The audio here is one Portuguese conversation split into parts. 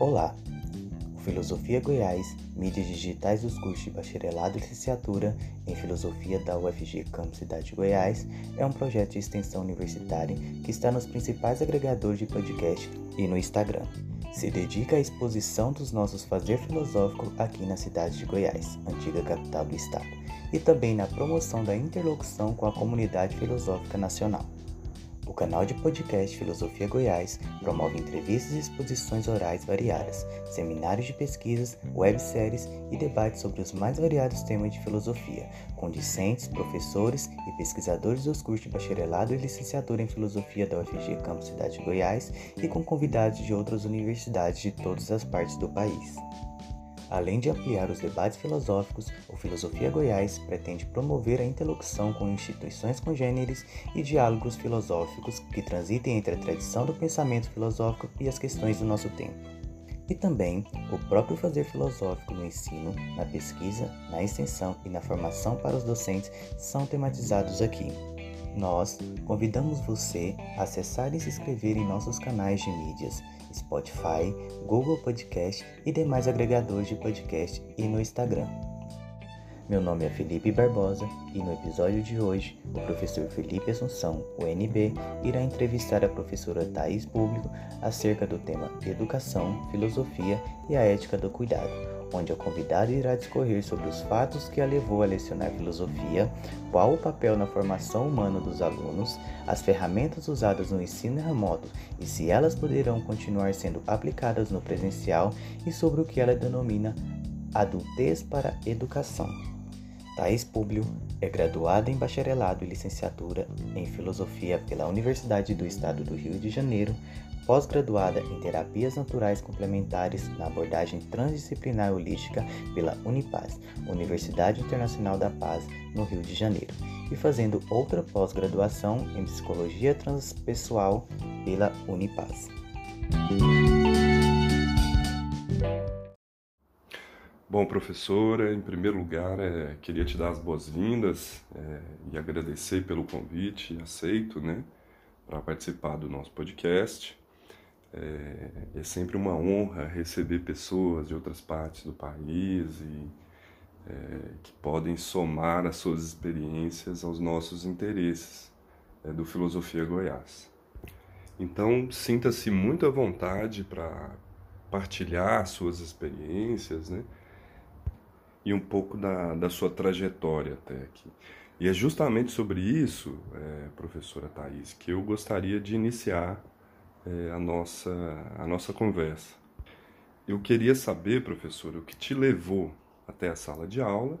Olá! O Filosofia Goiás, mídias digitais dos cursos de bacharelado e licenciatura em Filosofia da UFG Campus Cidade de Goiás é um projeto de extensão universitária que está nos principais agregadores de podcast e no Instagram. Se dedica à exposição dos nossos fazer filosófico aqui na cidade de Goiás, antiga capital do estado, e também na promoção da interlocução com a comunidade filosófica nacional. O canal de podcast Filosofia Goiás promove entrevistas e exposições orais variadas, seminários de pesquisas, webséries e debates sobre os mais variados temas de filosofia, com discentes, professores e pesquisadores dos cursos de bacharelado e licenciatura em filosofia da UFG Campus Cidade de Goiás e com convidados de outras universidades de todas as partes do país. Além de ampliar os debates filosóficos, o Filosofia Goiás pretende promover a interlocução com instituições congêneres e diálogos filosóficos que transitem entre a tradição do pensamento filosófico e as questões do nosso tempo. E também o próprio fazer filosófico no ensino, na pesquisa, na extensão e na formação para os docentes são tematizados aqui. Nós convidamos você a acessar e se inscrever em nossos canais de mídias Spotify, Google Podcast e demais agregadores de podcast e no Instagram. Meu nome é Felipe Barbosa e no episódio de hoje o professor Felipe Assunção, UNB, irá entrevistar a professora Thais Público acerca do tema Educação, Filosofia e a Ética do Cuidado, onde a convidada irá discorrer sobre os fatos que a levou a lecionar filosofia, qual o papel na formação humana dos alunos, as ferramentas usadas no ensino remoto e se elas poderão continuar sendo aplicadas no presencial e sobre o que ela denomina adultez para educação. Thais Públio é graduada em bacharelado e licenciatura em filosofia pela Universidade do Estado do Rio de Janeiro, pós-graduada em terapias naturais complementares na abordagem transdisciplinar holística pela Unipaz, Universidade Internacional da Paz, no Rio de Janeiro, e fazendo outra pós-graduação em psicologia transpessoal pela Unipaz. Bom, professora, em primeiro lugar, é, queria te dar as boas-vindas é, e agradecer pelo convite, aceito, né, para participar do nosso podcast. É, é, sempre uma honra receber pessoas de outras partes do país e é, que podem somar as suas experiências aos nossos interesses é, do Filosofia Goiás. Então, sinta-se muito à vontade para partilhar suas experiências, né? e um pouco da, da sua trajetória até aqui. E é justamente sobre isso, é, professora Thais, que eu gostaria de iniciar é, a, nossa, a nossa conversa. Eu queria saber, professora, o que te levou até a sala de aula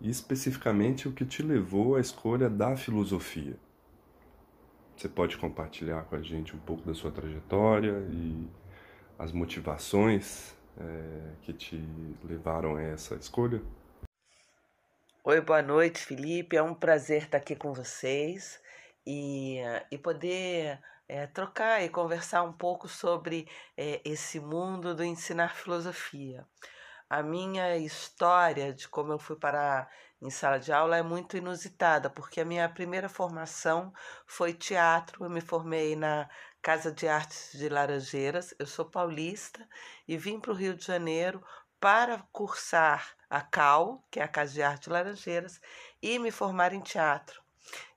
e especificamente o que te levou à escolha da filosofia. Você pode compartilhar com a gente um pouco da sua trajetória e as motivações é, que te levaram a essa escolha? Oi, boa noite, Felipe. É um prazer estar aqui com vocês e, e poder é, trocar e conversar um pouco sobre é, esse mundo do ensinar filosofia. A minha história de como eu fui parar em sala de aula é muito inusitada, porque a minha primeira formação foi teatro. Eu me formei na Casa de Artes de Laranjeiras. Eu sou paulista e vim para o Rio de Janeiro para cursar a CAL, que é a Casa de Arte de Laranjeiras, e me formar em teatro.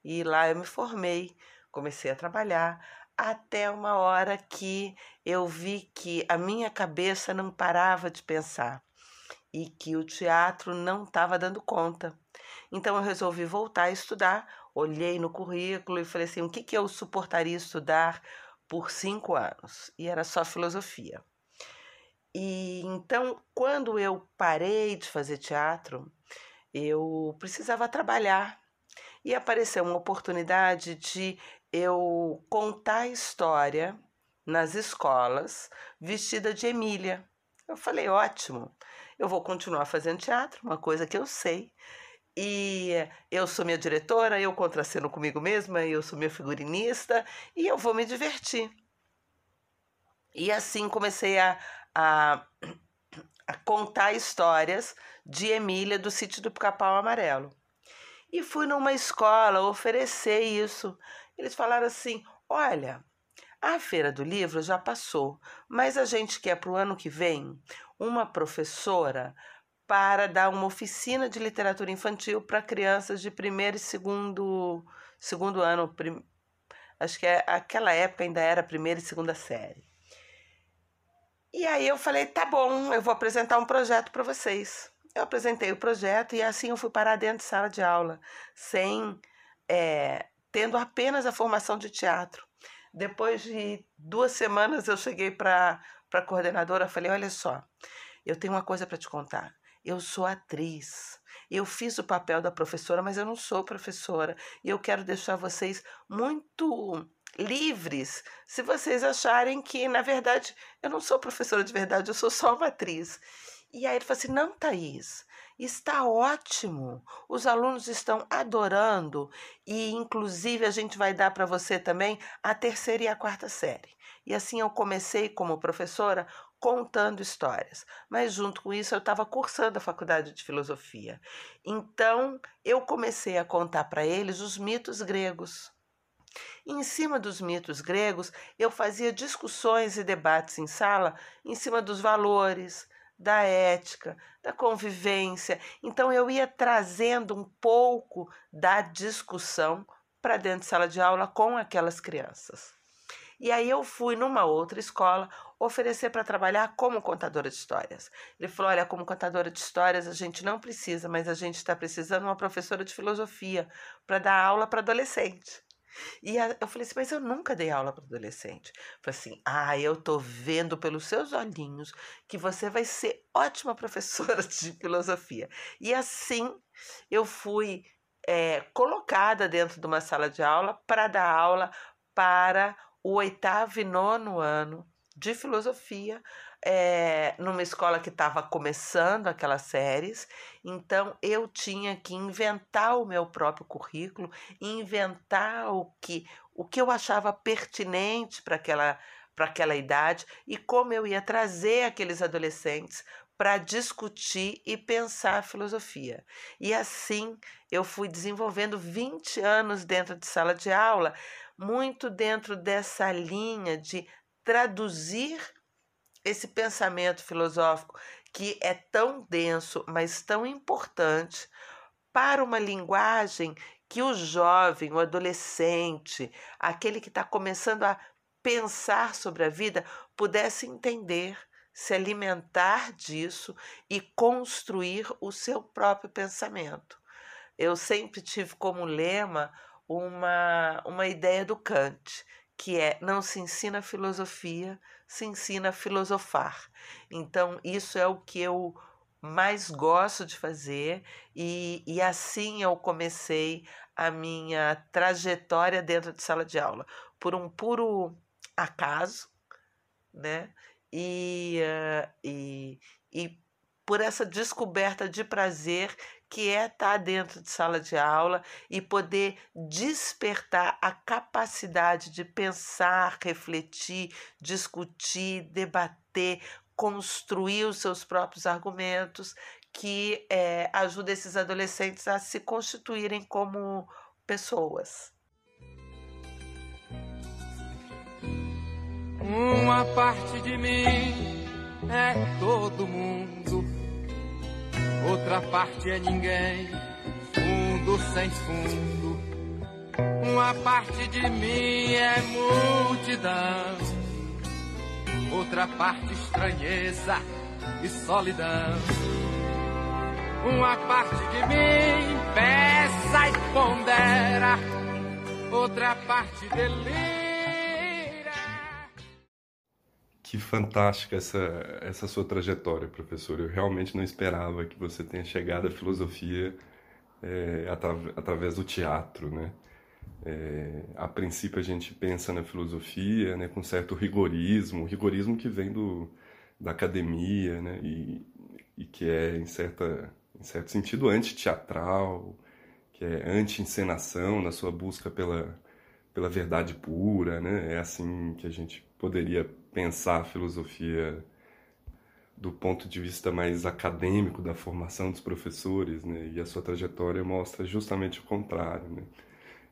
E lá eu me formei, comecei a trabalhar, até uma hora que eu vi que a minha cabeça não parava de pensar e que o teatro não estava dando conta. Então eu resolvi voltar a estudar, olhei no currículo e falei assim: o que, que eu suportaria estudar por cinco anos? E era só filosofia. E então, quando eu parei de fazer teatro, eu precisava trabalhar. E apareceu uma oportunidade de eu contar a história nas escolas vestida de Emília. Eu falei, ótimo, eu vou continuar fazendo teatro, uma coisa que eu sei. E eu sou minha diretora, eu contraceno comigo mesma, eu sou minha figurinista e eu vou me divertir. E assim comecei a, a, a contar histórias de Emília do sítio do Pica-Pau Amarelo. E fui numa escola oferecer isso. Eles falaram assim: olha, A Feira do Livro já passou, mas a gente quer para o ano que vem uma professora para dar uma oficina de literatura infantil para crianças de primeiro e segundo, segundo ano. Prim, acho que é, aquela época ainda era primeira e segunda série. E aí eu falei, tá bom, eu vou apresentar um projeto para vocês. Eu apresentei o projeto e assim eu fui parar dentro de sala de aula, sem é, tendo apenas a formação de teatro. Depois de duas semanas, eu cheguei para a coordenadora falei: Olha só, eu tenho uma coisa para te contar. Eu sou atriz. Eu fiz o papel da professora, mas eu não sou professora. E eu quero deixar vocês muito livres se vocês acharem que, na verdade, eu não sou professora de verdade, eu sou só uma atriz. E aí ele falou assim: não, Thaís, está ótimo. Os alunos estão adorando e, inclusive, a gente vai dar para você também a terceira e a quarta série. E assim eu comecei como professora contando histórias, mas junto com isso eu estava cursando a faculdade de filosofia. Então eu comecei a contar para eles os mitos gregos. Em cima dos mitos gregos, eu fazia discussões e debates em sala em cima dos valores, da ética, da convivência. Então eu ia trazendo um pouco da discussão para dentro de sala de aula com aquelas crianças. E aí eu fui numa outra escola oferecer para trabalhar como contadora de histórias. Ele falou: olha, como contadora de histórias a gente não precisa, mas a gente está precisando de uma professora de filosofia para dar aula para adolescente. E a, eu falei assim, mas eu nunca dei aula para adolescente. Falei assim, ah, eu tô vendo pelos seus olhinhos que você vai ser ótima professora de filosofia. E assim eu fui é, colocada dentro de uma sala de aula para dar aula para o oitavo e nono ano de filosofia é, numa escola que estava começando aquelas séries, então eu tinha que inventar o meu próprio currículo, inventar o que, o que eu achava pertinente para aquela, aquela idade e como eu ia trazer aqueles adolescentes para discutir e pensar a filosofia. E assim eu fui desenvolvendo 20 anos dentro de sala de aula, muito dentro dessa linha de traduzir esse pensamento filosófico que é tão denso, mas tão importante para uma linguagem que o jovem, o adolescente, aquele que está começando a pensar sobre a vida, pudesse entender, se alimentar disso e construir o seu próprio pensamento. Eu sempre tive como lema uma, uma ideia do Kant, que é não se ensina filosofia, se ensina a filosofar. Então, isso é o que eu mais gosto de fazer, e, e assim eu comecei a minha trajetória dentro de sala de aula, por um puro acaso, né? E, uh, e, e por essa descoberta de prazer que é estar dentro de sala de aula e poder despertar a capacidade de pensar, refletir, discutir, debater, construir os seus próprios argumentos, que é, ajuda esses adolescentes a se constituírem como pessoas. Uma parte de mim é todo mundo outra parte é ninguém, fundo sem fundo. Uma parte de mim é multidão, outra parte estranheza e solidão. Uma parte de mim peça e pondera, outra parte delira. Que fantástica essa, essa sua trajetória, professor. Eu realmente não esperava que você tenha chegado à filosofia é, atra, através do teatro, né? É, a princípio a gente pensa na filosofia né, com certo rigorismo, rigorismo que vem do, da academia, né? E, e que é, em, certa, em certo sentido, anti-teatral, que é anti-encenação na sua busca pela, pela verdade pura, né? É assim que a gente poderia pensar a filosofia do ponto de vista mais acadêmico da formação dos professores, né? E a sua trajetória mostra justamente o contrário, né?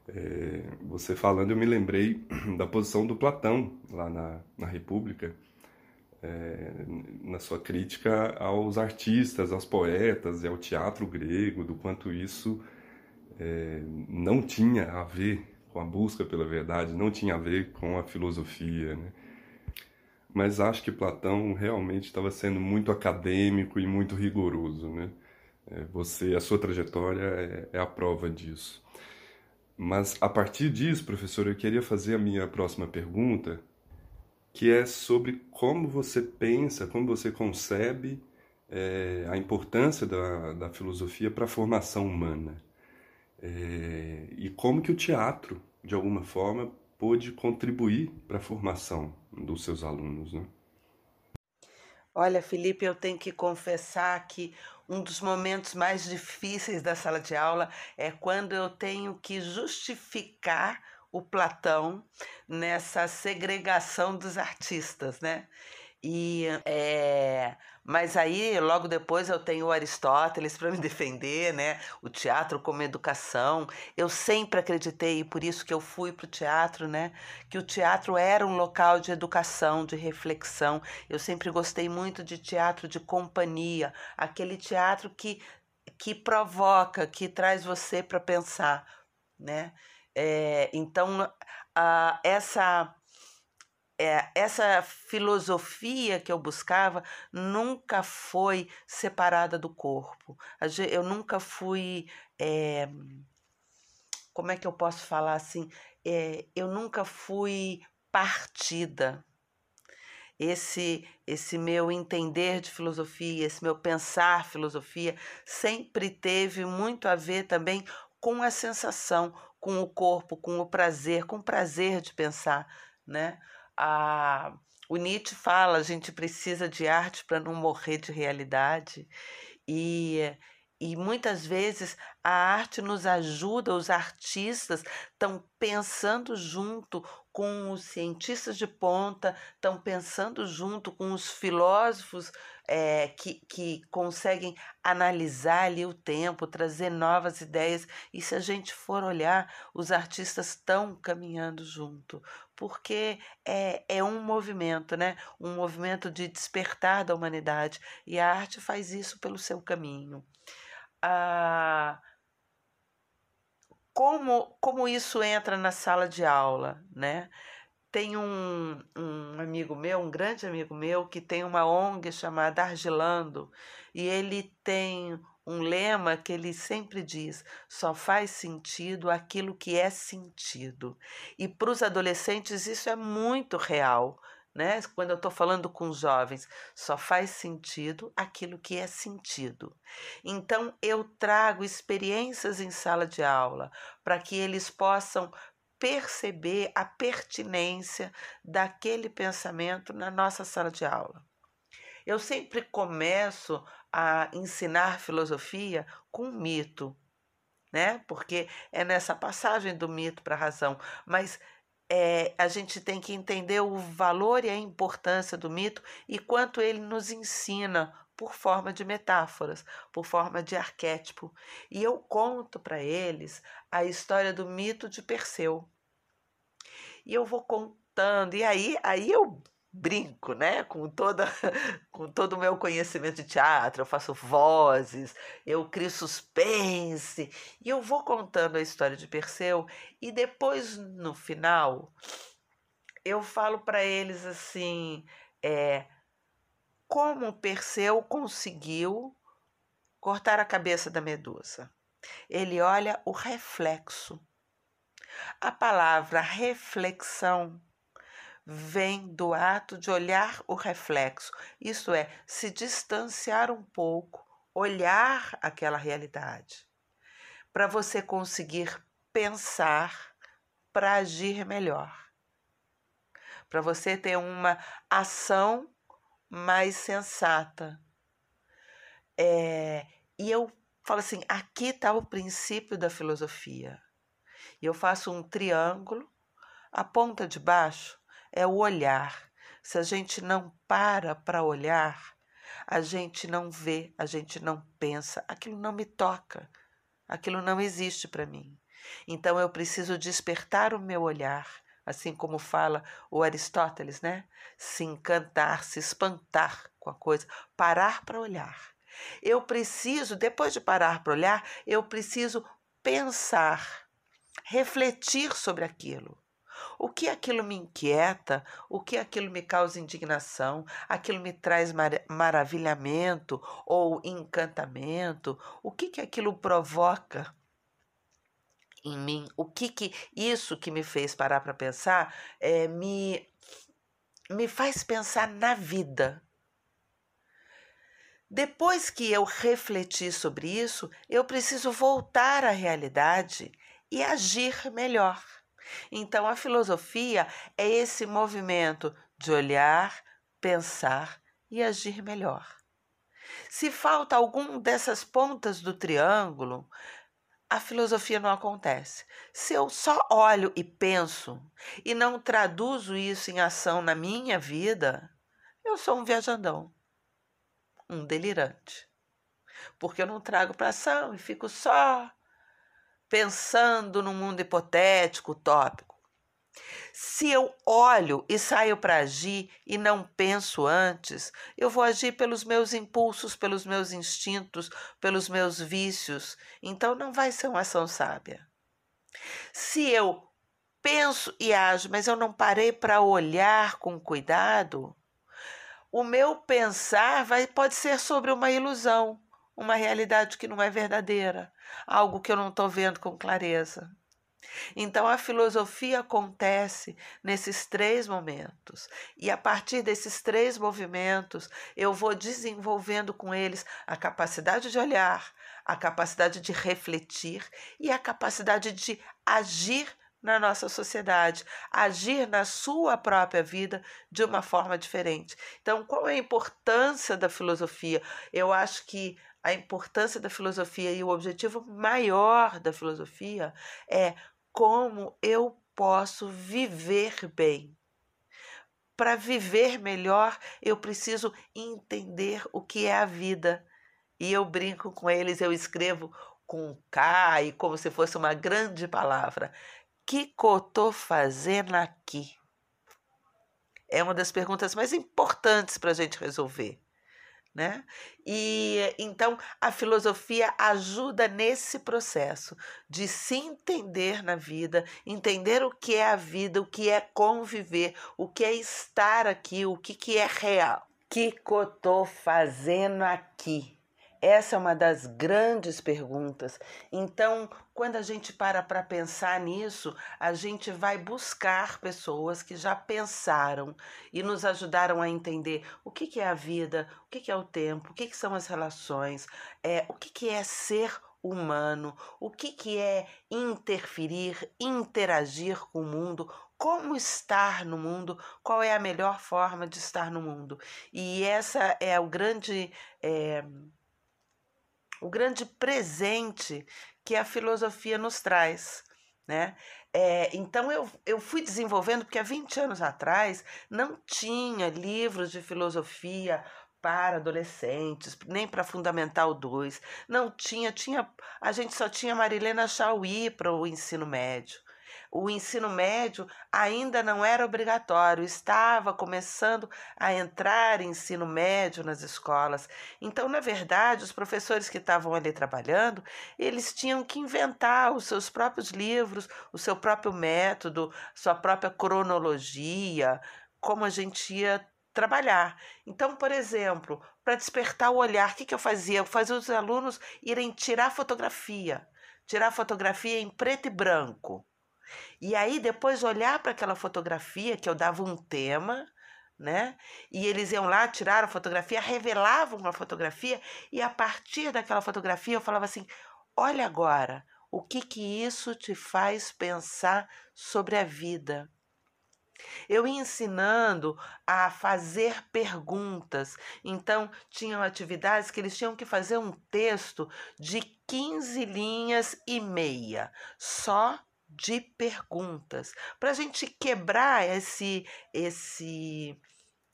É, você falando, eu me lembrei da posição do Platão lá na, na República, é, na sua crítica aos artistas, aos poetas e ao teatro grego, do quanto isso é, não tinha a ver com a busca pela verdade, não tinha a ver com a filosofia. Né? Mas acho que Platão realmente estava sendo muito acadêmico e muito rigoroso. Né? É, você, a sua trajetória é, é a prova disso. Mas a partir disso, professor, eu queria fazer a minha próxima pergunta, que é sobre como você pensa, como você concebe é, a importância da, da filosofia para a formação humana. É, e como que o teatro, de alguma forma, pôde contribuir para a formação dos seus alunos, né? Olha, Felipe, eu tenho que confessar que um dos momentos mais difíceis da sala de aula é quando eu tenho que justificar o Platão nessa segregação dos artistas, né? E é, mas aí logo depois eu tenho o Aristóteles para me defender, né? O teatro como educação. Eu sempre acreditei e por isso que eu fui para o teatro, né? Que o teatro era um local de educação, de reflexão. Eu sempre gostei muito de teatro de companhia, aquele teatro que que provoca, que traz você para pensar, né? É, então a, essa é, essa filosofia que eu buscava nunca foi separada do corpo. Eu nunca fui. É, como é que eu posso falar assim? É, eu nunca fui partida. Esse, esse meu entender de filosofia, esse meu pensar filosofia, sempre teve muito a ver também com a sensação, com o corpo, com o prazer, com o prazer de pensar, né? A, o Nietzsche fala, a gente precisa de arte para não morrer de realidade. E, e muitas vezes a arte nos ajuda, os artistas estão pensando junto com os cientistas de ponta, estão pensando junto com os filósofos é, que, que conseguem analisar ali o tempo, trazer novas ideias. E se a gente for olhar, os artistas estão caminhando junto, porque é, é um movimento, né? um movimento de despertar da humanidade. E a arte faz isso pelo seu caminho. Ah, como, como isso entra na sala de aula, né? Tem um, um amigo meu, um grande amigo meu, que tem uma ONG chamada Argilando, e ele tem um lema que ele sempre diz: só faz sentido aquilo que é sentido. E para os adolescentes isso é muito real. Né? Quando eu estou falando com jovens, só faz sentido aquilo que é sentido. Então, eu trago experiências em sala de aula para que eles possam perceber a pertinência daquele pensamento na nossa sala de aula. Eu sempre começo a ensinar filosofia com mito, né? Porque é nessa passagem do mito para a razão, mas é, a gente tem que entender o valor e a importância do mito e quanto ele nos ensina por forma de metáforas, por forma de arquétipo. E eu conto para eles a história do mito de Perseu. E eu vou contando, e aí, aí eu brinco, né, com toda com todo o meu conhecimento de teatro, eu faço vozes, eu crio suspense, e eu vou contando a história de Perseu e depois no final eu falo para eles assim, é, como Perseu conseguiu cortar a cabeça da Medusa. Ele olha o reflexo. A palavra reflexão vem do ato de olhar o reflexo, isso é, se distanciar um pouco, olhar aquela realidade, para você conseguir pensar para agir melhor, para você ter uma ação mais sensata. É, e eu falo assim: aqui está o princípio da filosofia. E eu faço um triângulo, a ponta de baixo é o olhar. Se a gente não para para olhar, a gente não vê, a gente não pensa, aquilo não me toca, aquilo não existe para mim. Então eu preciso despertar o meu olhar, assim como fala o Aristóteles, né? Se encantar, se espantar com a coisa, parar para olhar. Eu preciso, depois de parar para olhar, eu preciso pensar, refletir sobre aquilo. O que aquilo me inquieta, o que aquilo me causa indignação, aquilo me traz mar maravilhamento ou encantamento, o que, que aquilo provoca em mim, o que que isso que me fez parar para pensar é, me, me faz pensar na vida. Depois que eu refleti sobre isso, eu preciso voltar à realidade e agir melhor. Então, a filosofia é esse movimento de olhar, pensar e agir melhor. Se falta algum dessas pontas do triângulo, a filosofia não acontece. Se eu só olho e penso e não traduzo isso em ação na minha vida, eu sou um viajandão, um delirante. Porque eu não trago para ação e fico só pensando num mundo hipotético, utópico. Se eu olho e saio para agir e não penso antes, eu vou agir pelos meus impulsos, pelos meus instintos, pelos meus vícios. Então não vai ser uma ação sábia. Se eu penso e ajo, mas eu não parei para olhar com cuidado, o meu pensar vai, pode ser sobre uma ilusão, uma realidade que não é verdadeira, algo que eu não estou vendo com clareza. Então a filosofia acontece nesses três momentos, e a partir desses três movimentos eu vou desenvolvendo com eles a capacidade de olhar, a capacidade de refletir e a capacidade de agir na nossa sociedade, agir na sua própria vida de uma forma diferente. Então, qual é a importância da filosofia? Eu acho que a importância da filosofia e o objetivo maior da filosofia é como eu posso viver bem. Para viver melhor, eu preciso entender o que é a vida. E eu brinco com eles, eu escrevo com K e como se fosse uma grande palavra. Que que eu tô fazendo aqui? É uma das perguntas mais importantes para a gente resolver né? E então a filosofia ajuda nesse processo de se entender na vida, entender o que é a vida, o que é conviver, o que é estar aqui, o que, que é real. O que, que eu fazendo aqui? Essa é uma das grandes perguntas. Então, quando a gente para para pensar nisso, a gente vai buscar pessoas que já pensaram e nos ajudaram a entender o que, que é a vida, o que, que é o tempo, o que, que são as relações, é, o que, que é ser humano, o que, que é interferir, interagir com o mundo, como estar no mundo, qual é a melhor forma de estar no mundo. E essa é o grande. É, o grande presente que a filosofia nos traz. Né? É, então eu, eu fui desenvolvendo, porque há 20 anos atrás não tinha livros de filosofia para adolescentes, nem para Fundamental 2, não tinha, tinha, a gente só tinha Marilena Chauí para o ensino médio o ensino médio ainda não era obrigatório, estava começando a entrar ensino médio nas escolas. Então, na verdade, os professores que estavam ali trabalhando, eles tinham que inventar os seus próprios livros, o seu próprio método, sua própria cronologia, como a gente ia trabalhar. Então, por exemplo, para despertar o olhar, o que, que eu fazia? Eu fazia os alunos irem tirar fotografia, tirar fotografia em preto e branco. E aí depois olhar para aquela fotografia que eu dava um tema, né? E eles iam lá, tiraram a fotografia, revelavam uma fotografia e a partir daquela fotografia eu falava assim: "Olha agora, o que que isso te faz pensar sobre a vida?" Eu ia ensinando a fazer perguntas. Então, tinham atividades que eles tinham que fazer um texto de 15 linhas e meia, só de perguntas, para a gente quebrar esse, esse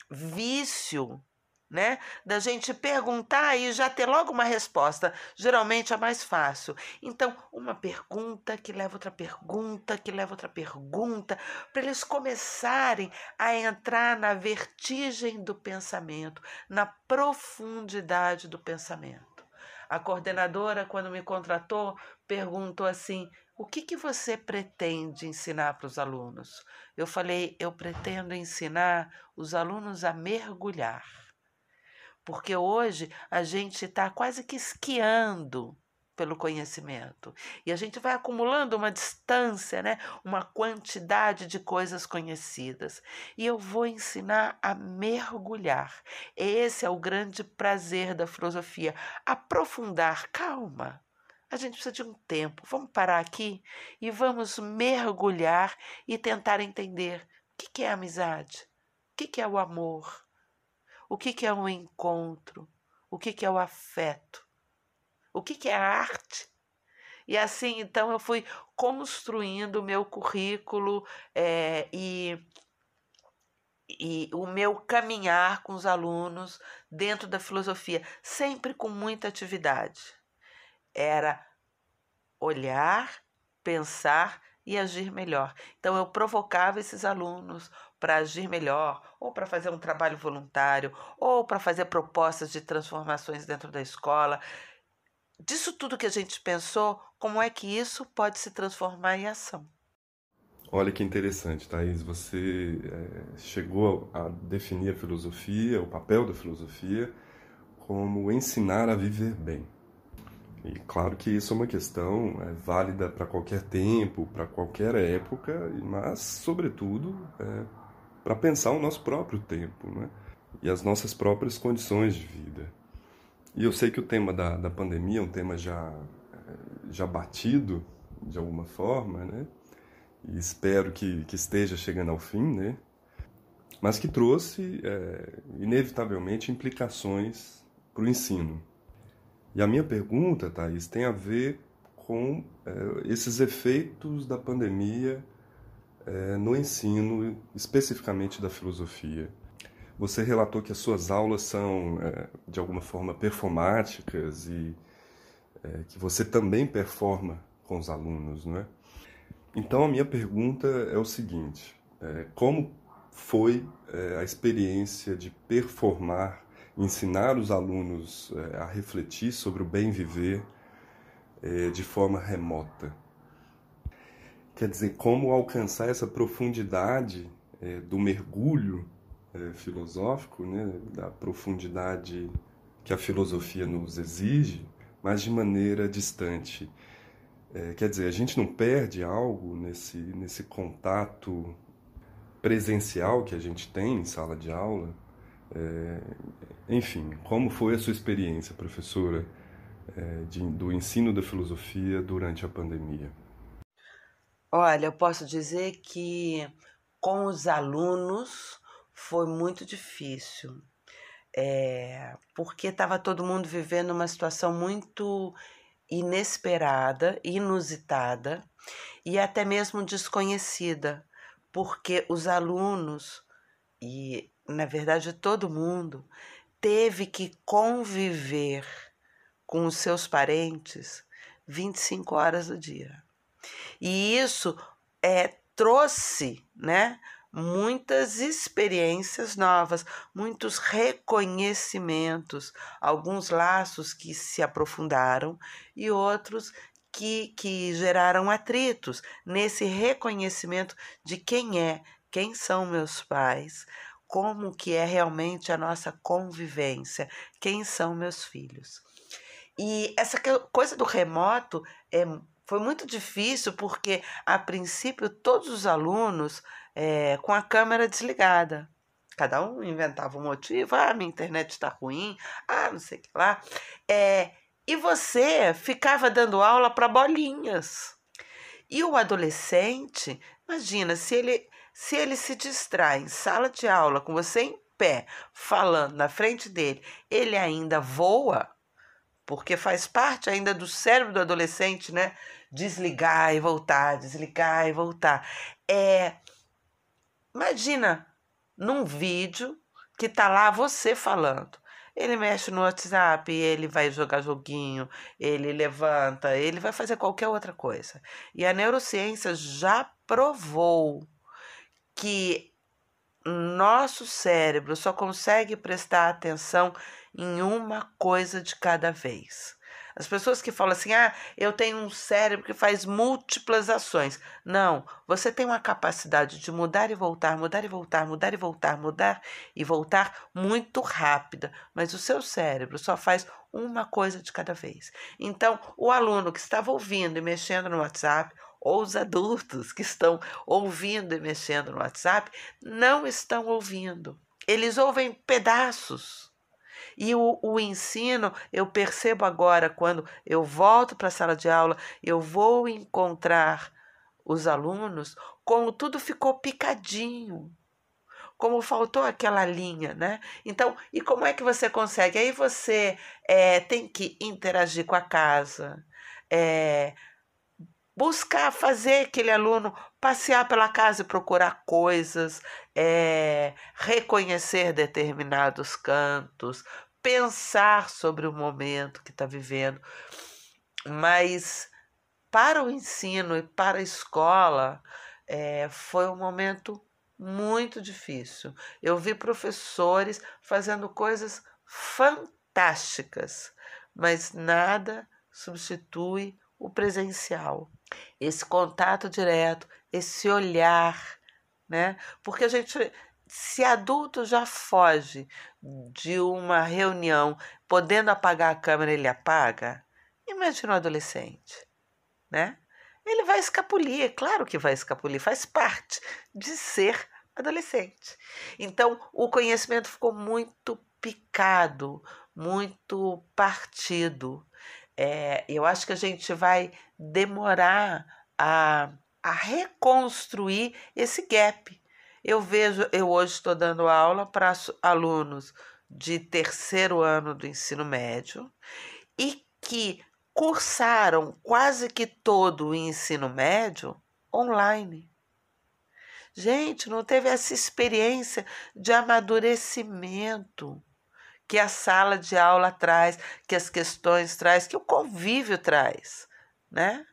vício né? Da gente perguntar e já ter logo uma resposta. Geralmente é mais fácil. Então, uma pergunta que leva outra pergunta, que leva outra pergunta, para eles começarem a entrar na vertigem do pensamento, na profundidade do pensamento. A coordenadora, quando me contratou, perguntou assim: o que, que você pretende ensinar para os alunos? Eu falei: eu pretendo ensinar os alunos a mergulhar porque hoje a gente está quase que esquiando pelo conhecimento. E a gente vai acumulando uma distância, né? uma quantidade de coisas conhecidas. E eu vou ensinar a mergulhar. Esse é o grande prazer da filosofia. Aprofundar. Calma. A gente precisa de um tempo. Vamos parar aqui e vamos mergulhar e tentar entender o que é amizade, o que é o amor, o que, é um encontro, o que, é o afeto, o que, que é a arte. E assim, então, eu fui construindo o meu currículo é, e, e o meu caminhar com os alunos dentro da filosofia, sempre com muita atividade. Era olhar, pensar e agir melhor. Então, eu provocava esses alunos para agir melhor, ou para fazer um trabalho voluntário, ou para fazer propostas de transformações dentro da escola. Disso tudo que a gente pensou, como é que isso pode se transformar em ação? Olha que interessante, Thaís. Você é, chegou a definir a filosofia, o papel da filosofia, como ensinar a viver bem. E claro que isso é uma questão é, válida para qualquer tempo, para qualquer época, mas, sobretudo, é, para pensar o nosso próprio tempo né? e as nossas próprias condições de vida. E eu sei que o tema da, da pandemia é um tema já, já batido, de alguma forma, né? e espero que, que esteja chegando ao fim, né? mas que trouxe, é, inevitavelmente, implicações para o ensino. E a minha pergunta, Thaís, tem a ver com é, esses efeitos da pandemia é, no ensino, especificamente da filosofia. Você relatou que as suas aulas são, é, de alguma forma, performáticas e que você também performa com os alunos, não é? Então, a minha pergunta é o seguinte: como foi a experiência de performar, ensinar os alunos é, a refletir sobre o bem viver de forma remota? Quer dizer, como alcançar essa profundidade é, do mergulho filosófico, né, da profundidade que a filosofia nos exige, mas de maneira distante. É, quer dizer, a gente não perde algo nesse, nesse contato presencial que a gente tem em sala de aula. É, enfim, como foi a sua experiência, professora, é, de, do ensino da filosofia durante a pandemia? Olha, eu posso dizer que com os alunos foi muito difícil, é, porque estava todo mundo vivendo uma situação muito inesperada, inusitada e até mesmo desconhecida, porque os alunos e, na verdade, todo mundo teve que conviver com os seus parentes 25 horas do dia. E isso é, trouxe né, muitas experiências novas, muitos reconhecimentos, alguns laços que se aprofundaram e outros que, que geraram atritos nesse reconhecimento de quem é, quem são meus pais, como que é realmente a nossa convivência, quem são meus filhos. E essa coisa do remoto é foi muito difícil porque, a princípio, todos os alunos é, com a câmera desligada. Cada um inventava um motivo. Ah, minha internet está ruim. Ah, não sei o que lá. É, e você ficava dando aula para bolinhas. E o adolescente, imagina, se ele, se ele se distrai em sala de aula com você em pé, falando na frente dele, ele ainda voa, porque faz parte ainda do cérebro do adolescente, né? desligar e voltar, desligar e voltar. É, imagina num vídeo que está lá você falando. Ele mexe no WhatsApp, ele vai jogar joguinho, ele levanta, ele vai fazer qualquer outra coisa. E a neurociência já provou que nosso cérebro só consegue prestar atenção em uma coisa de cada vez. As pessoas que falam assim, ah, eu tenho um cérebro que faz múltiplas ações. Não, você tem uma capacidade de mudar e voltar, mudar e voltar, mudar e voltar, mudar e voltar muito rápida, mas o seu cérebro só faz uma coisa de cada vez. Então, o aluno que estava ouvindo e mexendo no WhatsApp, ou os adultos que estão ouvindo e mexendo no WhatsApp, não estão ouvindo. Eles ouvem pedaços e o, o ensino, eu percebo agora, quando eu volto para a sala de aula, eu vou encontrar os alunos, como tudo ficou picadinho como faltou aquela linha, né? Então, e como é que você consegue? Aí você é, tem que interagir com a casa, é, buscar fazer aquele aluno passear pela casa e procurar coisas, é, reconhecer determinados cantos, pensar sobre o momento que está vivendo. Mas para o ensino e para a escola, é, foi um momento muito difícil. Eu vi professores fazendo coisas fantásticas, mas nada substitui o presencial. Esse contato direto, esse olhar, né? Porque a gente se adulto já foge de uma reunião podendo apagar a câmera, ele apaga. Imagina um adolescente, né? Ele vai escapulir, é claro que vai escapulir, faz parte de ser adolescente. Então, o conhecimento ficou muito picado, muito partido. É, eu acho que a gente vai demorar a, a reconstruir esse gap eu vejo, eu hoje estou dando aula para alunos de terceiro ano do ensino médio e que cursaram quase que todo o ensino médio online. Gente, não teve essa experiência de amadurecimento que a sala de aula traz, que as questões traz, que o convívio traz, né?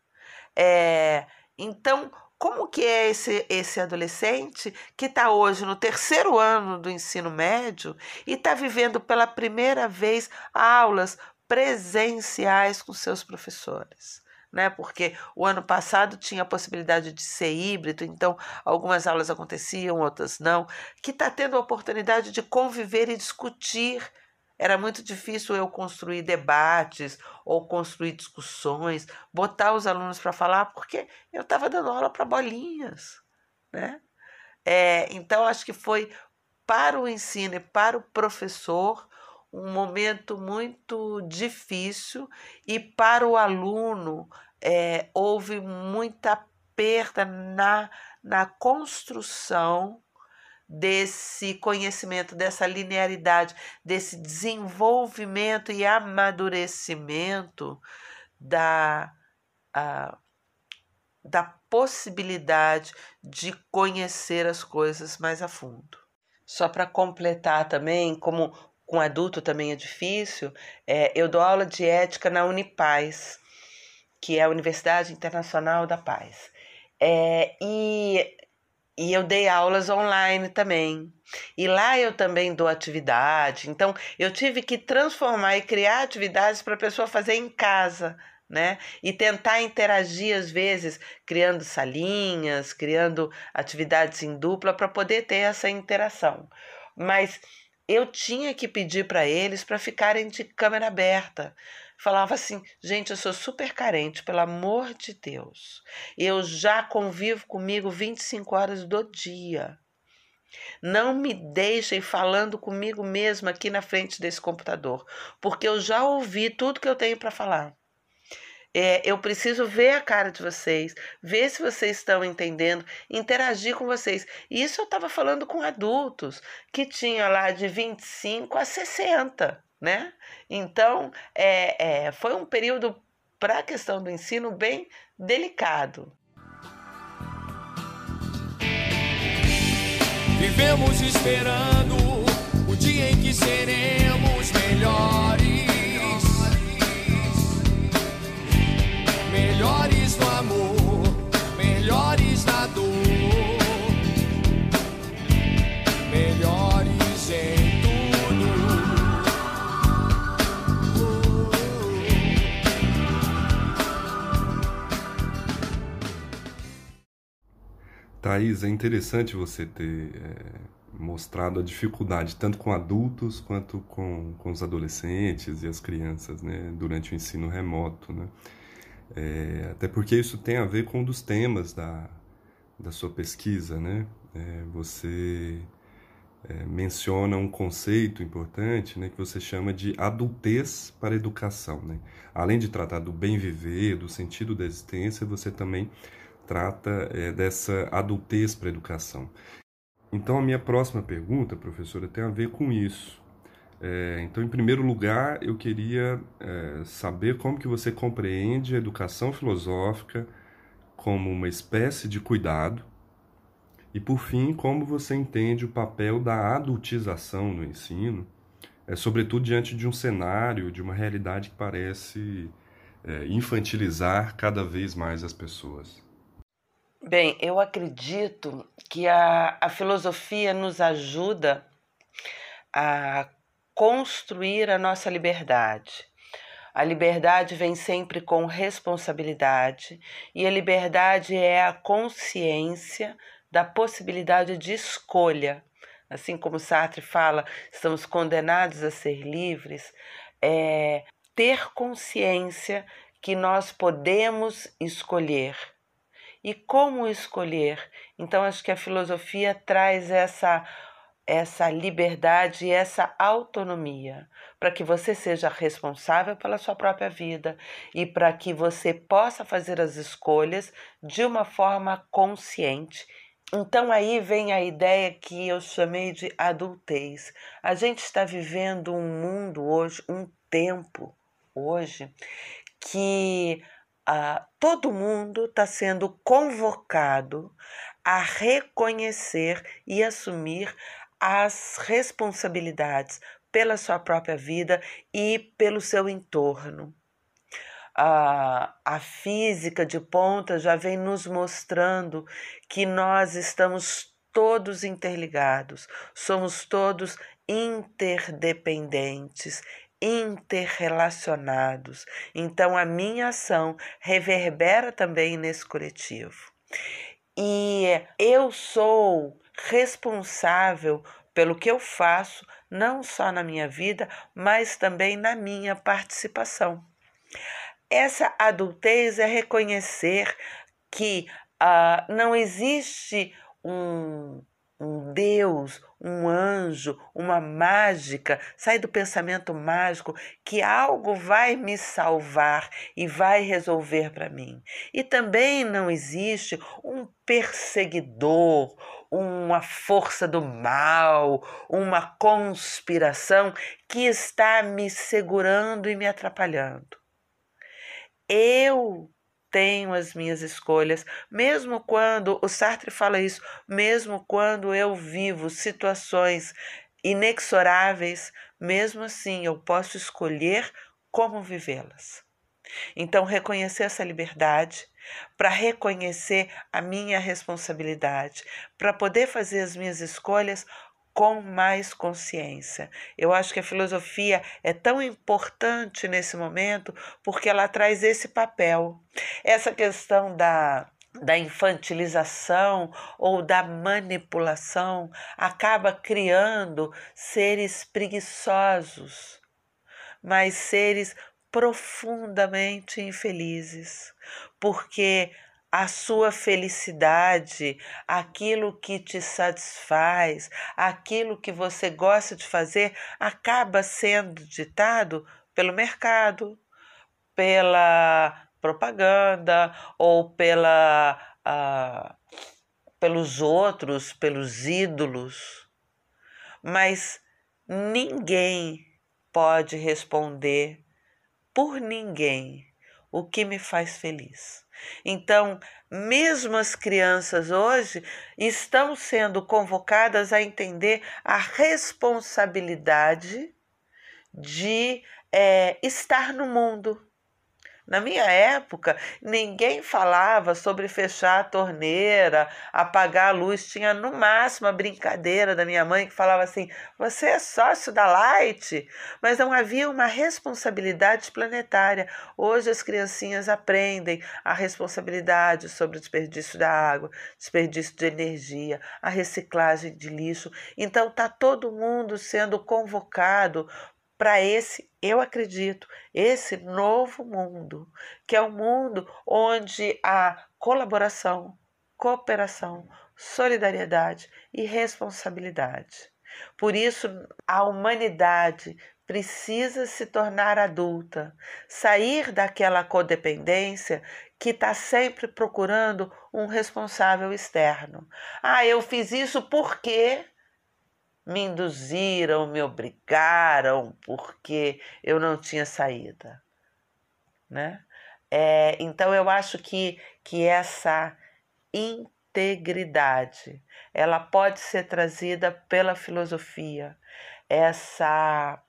É, então, como que é esse, esse adolescente que está hoje no terceiro ano do ensino médio e está vivendo pela primeira vez aulas presenciais com seus professores? Né? Porque o ano passado tinha a possibilidade de ser híbrido, então algumas aulas aconteciam, outras não, que está tendo a oportunidade de conviver e discutir era muito difícil eu construir debates ou construir discussões, botar os alunos para falar, porque eu estava dando aula para bolinhas. Né? É, então, acho que foi para o ensino e para o professor um momento muito difícil e para o aluno é, houve muita perda na, na construção desse conhecimento, dessa linearidade, desse desenvolvimento e amadurecimento da, a, da possibilidade de conhecer as coisas mais a fundo. Só para completar também, como com adulto também é difícil, é, eu dou aula de ética na Unipaz, que é a Universidade Internacional da Paz. É, e e eu dei aulas online também. E lá eu também dou atividade. Então, eu tive que transformar e criar atividades para a pessoa fazer em casa, né? E tentar interagir, às vezes, criando salinhas, criando atividades em dupla para poder ter essa interação. Mas eu tinha que pedir para eles para ficarem de câmera aberta, falava assim: gente, eu sou super carente, pelo amor de Deus. Eu já convivo comigo 25 horas do dia. Não me deixem falando comigo mesmo aqui na frente desse computador, porque eu já ouvi tudo que eu tenho para falar. É, eu preciso ver a cara de vocês, ver se vocês estão entendendo, interagir com vocês. Isso eu estava falando com adultos que tinha lá de 25 a 60 né? Então, é, é, foi um período para a questão do ensino bem delicado. Vivemos esperando o que seremos melhores, melhores no amor, Thaís, é interessante você ter é, mostrado a dificuldade tanto com adultos quanto com, com os adolescentes e as crianças, né, durante o ensino remoto, né? É, até porque isso tem a ver com um dos temas da, da sua pesquisa, né? É, você é, menciona um conceito importante, né, que você chama de adultez para educação, né? Além de tratar do bem viver, do sentido da existência, você também trata é, dessa adultez para a educação. Então, a minha próxima pergunta, professora, tem a ver com isso. É, então, em primeiro lugar, eu queria é, saber como que você compreende a educação filosófica como uma espécie de cuidado e, por fim, como você entende o papel da adultização no ensino, é, sobretudo diante de um cenário, de uma realidade que parece é, infantilizar cada vez mais as pessoas. Bem, eu acredito que a, a filosofia nos ajuda a construir a nossa liberdade. A liberdade vem sempre com responsabilidade, e a liberdade é a consciência da possibilidade de escolha. Assim como Sartre fala, estamos condenados a ser livres, é ter consciência que nós podemos escolher. E como escolher? Então, acho que a filosofia traz essa essa liberdade e essa autonomia, para que você seja responsável pela sua própria vida e para que você possa fazer as escolhas de uma forma consciente. Então aí vem a ideia que eu chamei de adultez. A gente está vivendo um mundo hoje, um tempo hoje, que ah, todo mundo está sendo convocado a reconhecer e assumir as responsabilidades pela sua própria vida e pelo seu entorno. A, a física de ponta já vem nos mostrando que nós estamos todos interligados, somos todos interdependentes, interrelacionados. Então, a minha ação reverbera também nesse coletivo. E eu sou responsável pelo que eu faço, não só na minha vida, mas também na minha participação. Essa adultez é reconhecer que uh, não existe um, um Deus, um anjo, uma mágica, sai do pensamento mágico que algo vai me salvar e vai resolver para mim. E também não existe um perseguidor, uma força do mal, uma conspiração que está me segurando e me atrapalhando. Eu tenho as minhas escolhas, mesmo quando o Sartre fala isso, mesmo quando eu vivo situações inexoráveis, mesmo assim eu posso escolher como vivê-las. Então, reconhecer essa liberdade, para reconhecer a minha responsabilidade, para poder fazer as minhas escolhas com mais consciência. Eu acho que a filosofia é tão importante nesse momento porque ela traz esse papel. Essa questão da da infantilização ou da manipulação acaba criando seres preguiçosos, mas seres profundamente infelizes, porque a sua felicidade, aquilo que te satisfaz, aquilo que você gosta de fazer, acaba sendo ditado pelo mercado, pela propaganda ou pela, uh, pelos outros, pelos ídolos. Mas ninguém pode responder por ninguém o que me faz feliz. Então, mesmo as crianças hoje estão sendo convocadas a entender a responsabilidade de é, estar no mundo na minha época, ninguém falava sobre fechar a torneira, apagar a luz. Tinha no máximo a brincadeira da minha mãe que falava assim: você é sócio da Light. Mas não havia uma responsabilidade planetária. Hoje as criancinhas aprendem a responsabilidade sobre o desperdício da água, desperdício de energia, a reciclagem de lixo. Então está todo mundo sendo convocado para esse, eu acredito, esse novo mundo, que é um mundo onde há colaboração, cooperação, solidariedade e responsabilidade. Por isso, a humanidade precisa se tornar adulta, sair daquela codependência que está sempre procurando um responsável externo. Ah, eu fiz isso porque me induziram, me obrigaram, porque eu não tinha saída. Né? É, então eu acho que, que essa integridade ela pode ser trazida pela filosofia, essa,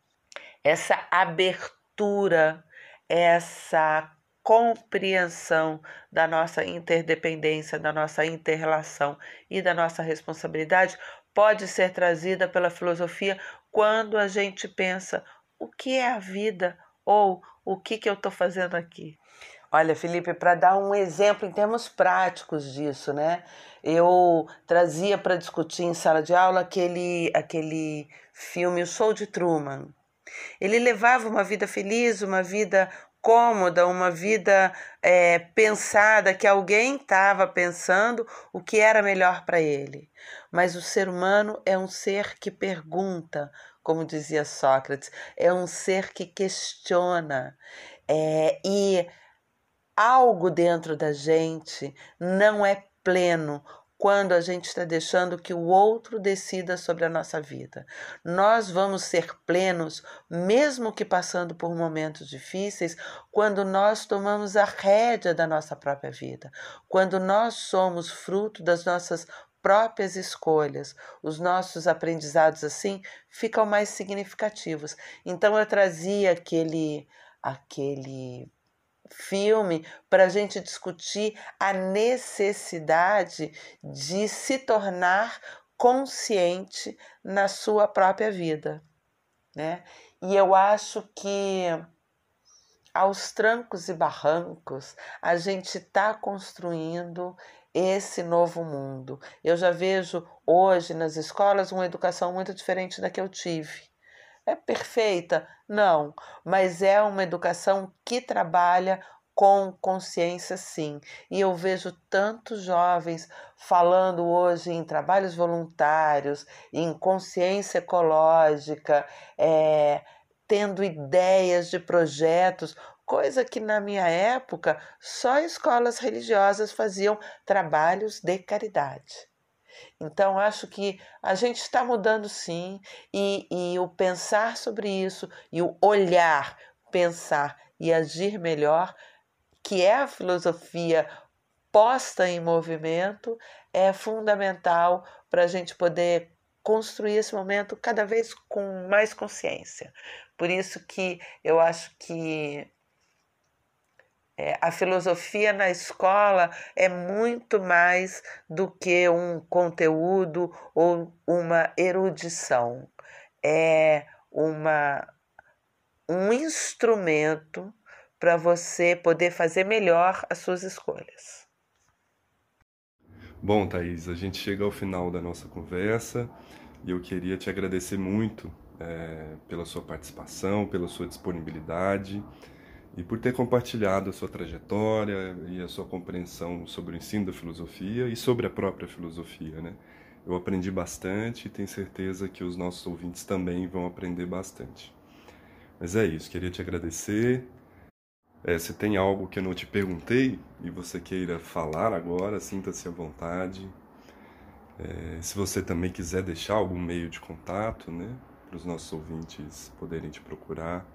essa abertura, essa compreensão da nossa interdependência, da nossa interrelação e da nossa responsabilidade pode ser trazida pela filosofia quando a gente pensa o que é a vida ou o que, que eu estou fazendo aqui. Olha, Felipe, para dar um exemplo em termos práticos disso, né? Eu trazia para discutir em sala de aula aquele, aquele filme O Show de Truman. Ele levava uma vida feliz, uma vida cômoda, uma vida é, pensada, que alguém estava pensando o que era melhor para ele. Mas o ser humano é um ser que pergunta, como dizia Sócrates, é um ser que questiona. É, e algo dentro da gente não é pleno quando a gente está deixando que o outro decida sobre a nossa vida. Nós vamos ser plenos, mesmo que passando por momentos difíceis, quando nós tomamos a rédea da nossa própria vida, quando nós somos fruto das nossas próprias escolhas, os nossos aprendizados assim ficam mais significativos. Então eu trazia aquele aquele filme para a gente discutir a necessidade de se tornar consciente na sua própria vida, né? E eu acho que aos trancos e barrancos a gente está construindo esse novo mundo. Eu já vejo hoje nas escolas uma educação muito diferente da que eu tive. É perfeita? Não, mas é uma educação que trabalha com consciência, sim. E eu vejo tantos jovens falando hoje em trabalhos voluntários, em consciência ecológica, é, tendo ideias de projetos, coisa que na minha época só escolas religiosas faziam trabalhos de caridade. Então, acho que a gente está mudando sim, e, e o pensar sobre isso, e o olhar, pensar e agir melhor, que é a filosofia posta em movimento, é fundamental para a gente poder construir esse momento cada vez com mais consciência. Por isso que eu acho que é, a filosofia na escola é muito mais do que um conteúdo ou uma erudição. É uma, um instrumento para você poder fazer melhor as suas escolhas. Bom, Thaís, a gente chega ao final da nossa conversa e eu queria te agradecer muito é, pela sua participação, pela sua disponibilidade e por ter compartilhado a sua trajetória e a sua compreensão sobre o ensino da filosofia e sobre a própria filosofia, né? Eu aprendi bastante e tenho certeza que os nossos ouvintes também vão aprender bastante. Mas é isso, queria te agradecer. É, se tem algo que eu não te perguntei e você queira falar agora, sinta-se à vontade. É, se você também quiser deixar algum meio de contato, né, para os nossos ouvintes poderem te procurar,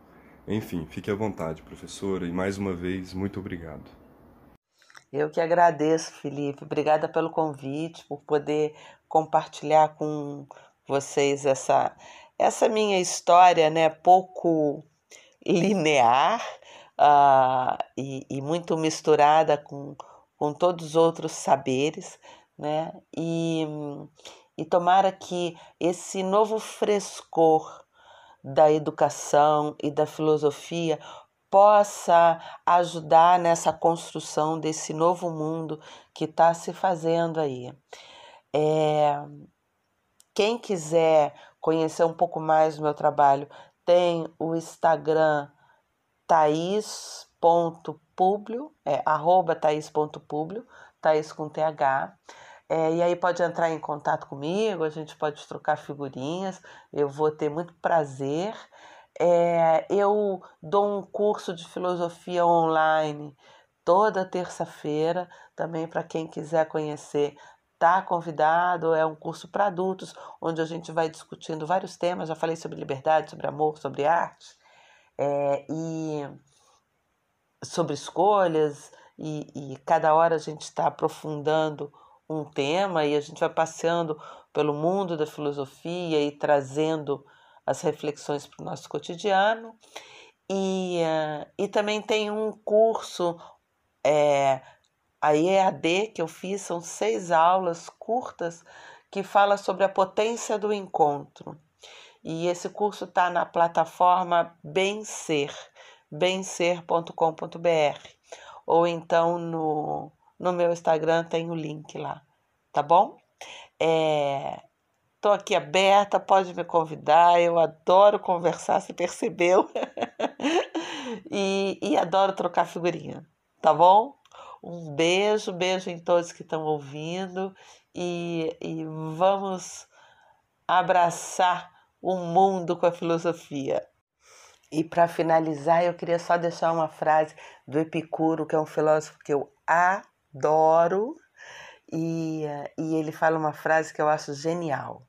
Enfim, fique à vontade, professora, e mais uma vez, muito obrigado. Eu que agradeço, Felipe. Obrigada pelo convite, por poder compartilhar com vocês essa, essa minha história, né? Pouco linear uh, e, e, muito misturada com, com todos os outros saberes, né? E, e tomara que esse novo frescor da educação e da filosofia possa ajudar nessa construção desse novo mundo que está se fazendo aí. É, quem quiser conhecer um pouco mais do meu trabalho, tem o Instagram thais.publio, é arroba thais.publio, thais com TH. É, e aí pode entrar em contato comigo, a gente pode trocar figurinhas, eu vou ter muito prazer. É, eu dou um curso de filosofia online toda terça-feira, também para quem quiser conhecer, tá convidado. É um curso para adultos, onde a gente vai discutindo vários temas. Já falei sobre liberdade, sobre amor, sobre arte, é, e sobre escolhas, e, e cada hora a gente está aprofundando um tema e a gente vai passeando pelo mundo da filosofia e trazendo as reflexões para o nosso cotidiano. E, uh, e também tem um curso, é, a EAD, que eu fiz, são seis aulas curtas que fala sobre a potência do encontro. E esse curso está na plataforma Bencer, bencer.com.br. Ou então no, no meu Instagram tem o link lá, tá bom? É, tô aqui aberta, pode me convidar. Eu adoro conversar, você percebeu? e, e adoro trocar figurinha, tá bom? Um beijo, beijo em todos que estão ouvindo e, e vamos abraçar o mundo com a filosofia. E para finalizar, eu queria só deixar uma frase do Epicuro, que é um filósofo que eu adoro, e, e ele fala uma frase que eu acho genial.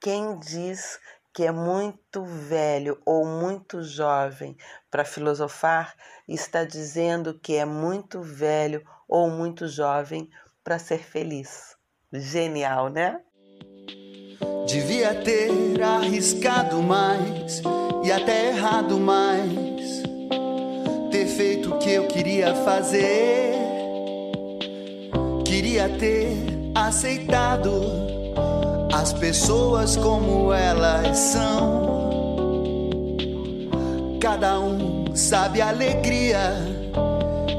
Quem diz que é muito velho ou muito jovem para filosofar está dizendo que é muito velho ou muito jovem para ser feliz. Genial, né? Devia ter arriscado mais e até errado mais. Ter feito o que eu queria fazer. Queria ter aceitado as pessoas como elas são. Cada um sabe a alegria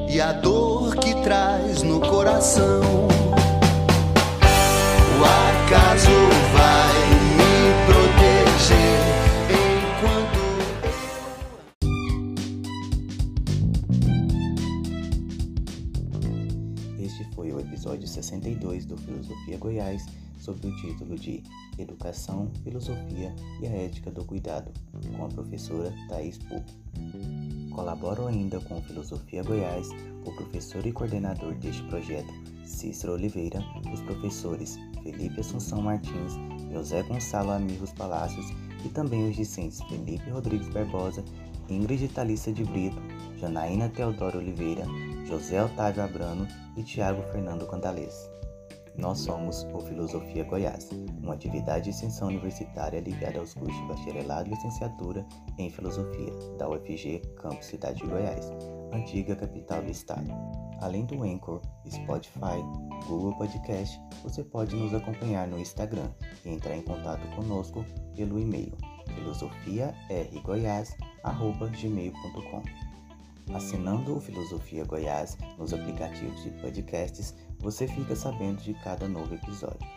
e a dor que traz no coração. Episódio 62 do Filosofia Goiás sob o título de Educação, Filosofia e a Ética do Cuidado, com a professora Thais Pu. Colaboram ainda com Filosofia Goiás o professor e coordenador deste projeto, Cícero Oliveira, os professores Felipe Assunção Martins, José Gonçalo Amigos Palácios e também os discentes Felipe Rodrigues Barbosa, Ingrid Thalissa de Brito, Janaína Teodoro Oliveira, José Otávio Abrano e Tiago Fernando Candalês. Nós somos o Filosofia Goiás, uma atividade de extensão universitária ligada aos cursos de bacharelado e licenciatura em filosofia da UFG Campus Cidade de Goiás, antiga capital do estado. Além do Anchor, Spotify, Google Podcast, você pode nos acompanhar no Instagram e entrar em contato conosco pelo e-mail filosofiargoiás.gmail.com Assinando o Filosofia Goiás nos aplicativos de podcasts, você fica sabendo de cada novo episódio.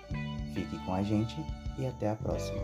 Fique com a gente e até a próxima.